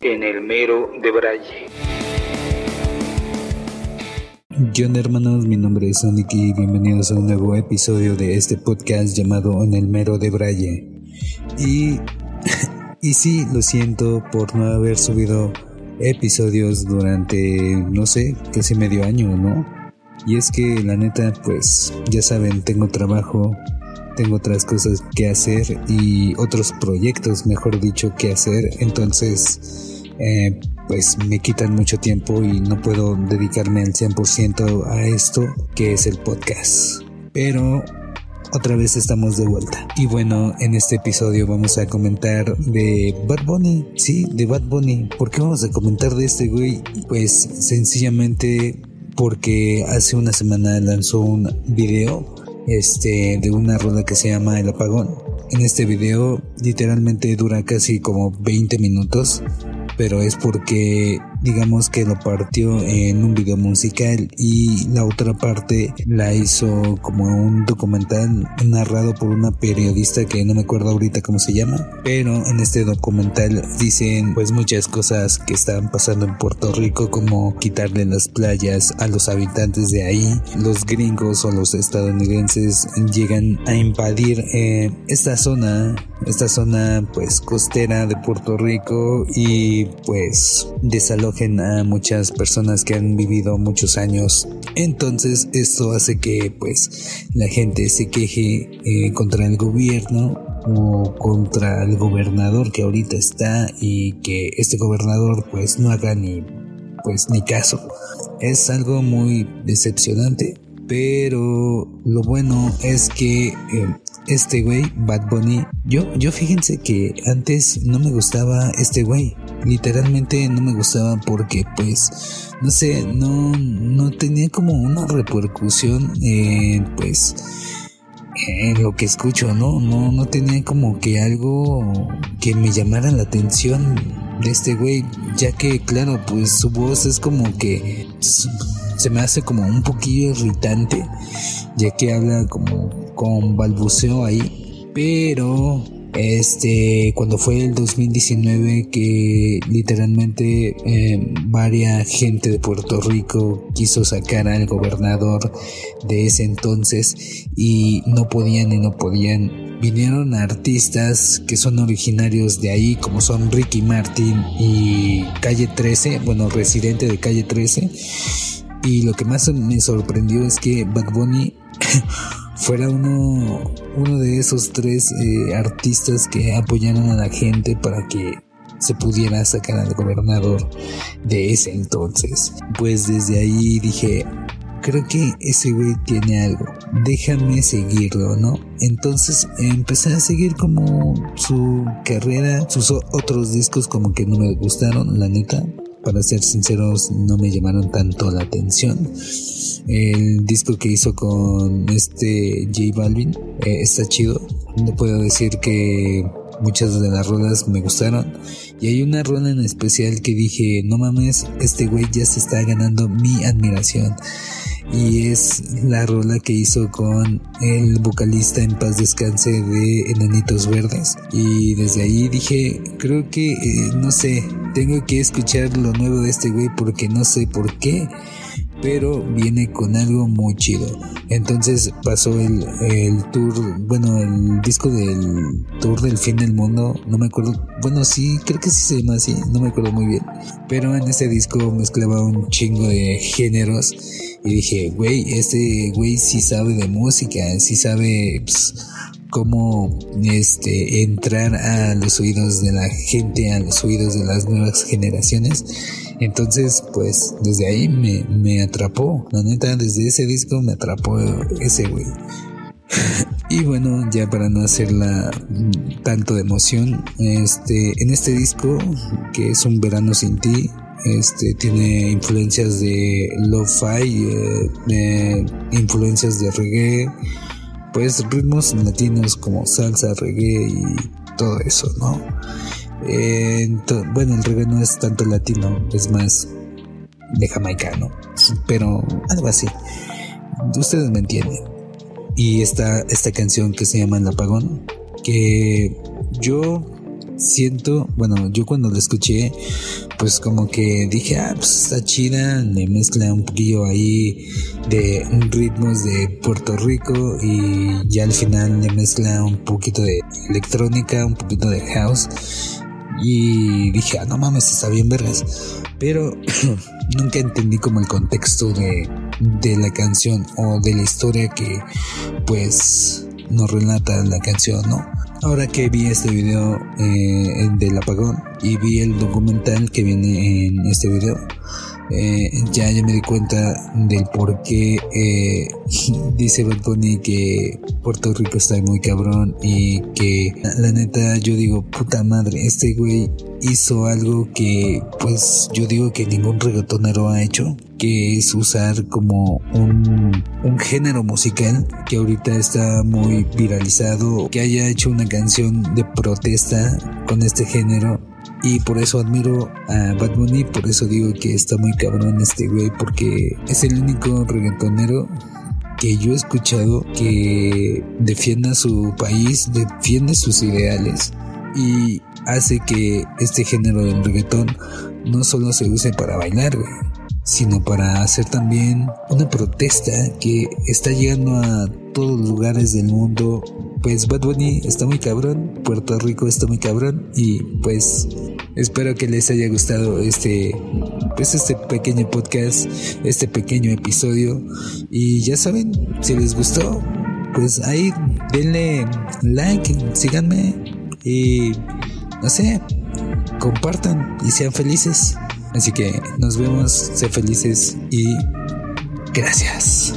en el mero de Braille. ¿Qué hermanos? Mi nombre es Sonic y bienvenidos a un nuevo episodio de este podcast llamado En el mero de Braille. Y, y sí, lo siento por no haber subido episodios durante, no sé, casi medio año, ¿no? Y es que la neta, pues ya saben, tengo trabajo, tengo otras cosas que hacer y otros proyectos, mejor dicho, que hacer. Entonces, eh, pues me quitan mucho tiempo y no puedo dedicarme al 100% a esto que es el podcast. Pero otra vez estamos de vuelta. Y bueno, en este episodio vamos a comentar de Bad Bunny. Sí, de Bad Bunny. ¿Por qué vamos a comentar de este güey? Pues sencillamente porque hace una semana lanzó un video este, de una rola que se llama El Apagón. En este video literalmente dura casi como 20 minutos pero es porque digamos que lo partió en un video musical y la otra parte la hizo como un documental narrado por una periodista que no me acuerdo ahorita cómo se llama, pero en este documental dicen pues muchas cosas que están pasando en Puerto Rico como quitarle las playas a los habitantes de ahí, los gringos o los estadounidenses llegan a invadir eh, esta zona, esta zona pues costera de Puerto Rico y pues desalojan a muchas personas que han vivido muchos años. Entonces esto hace que pues la gente se queje eh, contra el gobierno o contra el gobernador que ahorita está y que este gobernador pues no haga ni pues ni caso. Es algo muy decepcionante, pero lo bueno es que eh, este güey, Bad Bunny, yo, yo fíjense que antes no me gustaba este güey. Literalmente no me gustaba porque pues, no sé, no, no tenía como una repercusión, eh, pues, en lo que escucho, ¿no? No, no tenía como que algo que me llamara la atención de este güey, ya que claro, pues su voz es como que se me hace como un poquillo irritante, ya que habla como con balbuceo ahí, pero este cuando fue el 2019 que literalmente eh, varia gente de Puerto Rico quiso sacar al gobernador de ese entonces y no podían y no podían. Vinieron artistas que son originarios de ahí como son Ricky Martin y Calle 13 bueno residente de Calle 13 y lo que más me sorprendió es que Bad Bunny fuera uno, uno de esos tres eh, artistas que apoyaron a la gente para que se pudiera sacar al gobernador de ese entonces. Pues desde ahí dije, creo que ese güey tiene algo, déjame seguirlo, ¿no? Entonces empecé a seguir como su carrera, sus otros discos como que no me gustaron, la neta para ser sinceros, no me llamaron tanto la atención. El disco que hizo con este J Balvin eh, está chido. No puedo decir que muchas de las rolas me gustaron. Y hay una rola en especial que dije, no mames, este güey ya se está ganando mi admiración y es la rola que hizo con el vocalista en paz descanse de Enanitos Verdes y desde ahí dije creo que eh, no sé tengo que escuchar lo nuevo de este güey porque no sé por qué pero viene con algo muy chido. Entonces pasó el, el, tour, bueno, el disco del tour del fin del mundo, no me acuerdo, bueno, sí, creo que sí se llama así, no me acuerdo muy bien, pero en ese disco mezclaba un chingo de géneros y dije, güey, este güey sí sabe de música, sí sabe pues, cómo este, entrar a los oídos de la gente, a los oídos de las nuevas generaciones. Entonces, pues desde ahí me, me atrapó. La neta, desde ese disco me atrapó ese güey. y bueno, ya para no hacerla tanto de emoción, este, en este disco, que es un verano sin ti, este tiene influencias de lo-fi, eh, influencias de reggae, pues ritmos latinos como salsa, reggae y todo eso, ¿no? bueno, el reggae no es tanto latino, es más de jamaicano, pero algo así. Ustedes me entienden. Y esta, esta canción que se llama El Apagón, que yo siento, bueno, yo cuando la escuché, pues como que dije, ah, pues está chida, le mezcla un poquillo ahí de ritmos de Puerto Rico y ya al final le mezcla un poquito de electrónica, un poquito de house y dije, ah, no mames, está bien vergas. Pero nunca entendí como el contexto de, de la canción o de la historia que pues nos relata la canción, ¿no? Ahora que vi este video eh, del apagón y vi el documental que viene en este video, eh, ya, ya me di cuenta del por qué eh, dice Bad Bunny que Puerto Rico está muy cabrón y que la, neta yo digo, puta madre, este güey hizo algo que pues yo digo que ningún reggaetonero ha hecho, que es usar como un, un género musical que ahorita está muy viralizado, que haya hecho una canción de protesta con este género. Y por eso admiro a Bad Bunny, por eso digo que está muy cabrón este güey, porque es el único reggaetonero que yo he escuchado que defienda su país, defiende sus ideales y hace que este género del reggaetón no solo se use para bailar, sino para hacer también una protesta que está llegando a todos los lugares del mundo. Pues Bad Bunny está muy cabrón, Puerto Rico está muy cabrón y pues espero que les haya gustado este pues este pequeño podcast, este pequeño episodio y ya saben, si les gustó, pues ahí denle like, síganme y no sé, compartan y sean felices. Así que nos vemos, sé felices y gracias.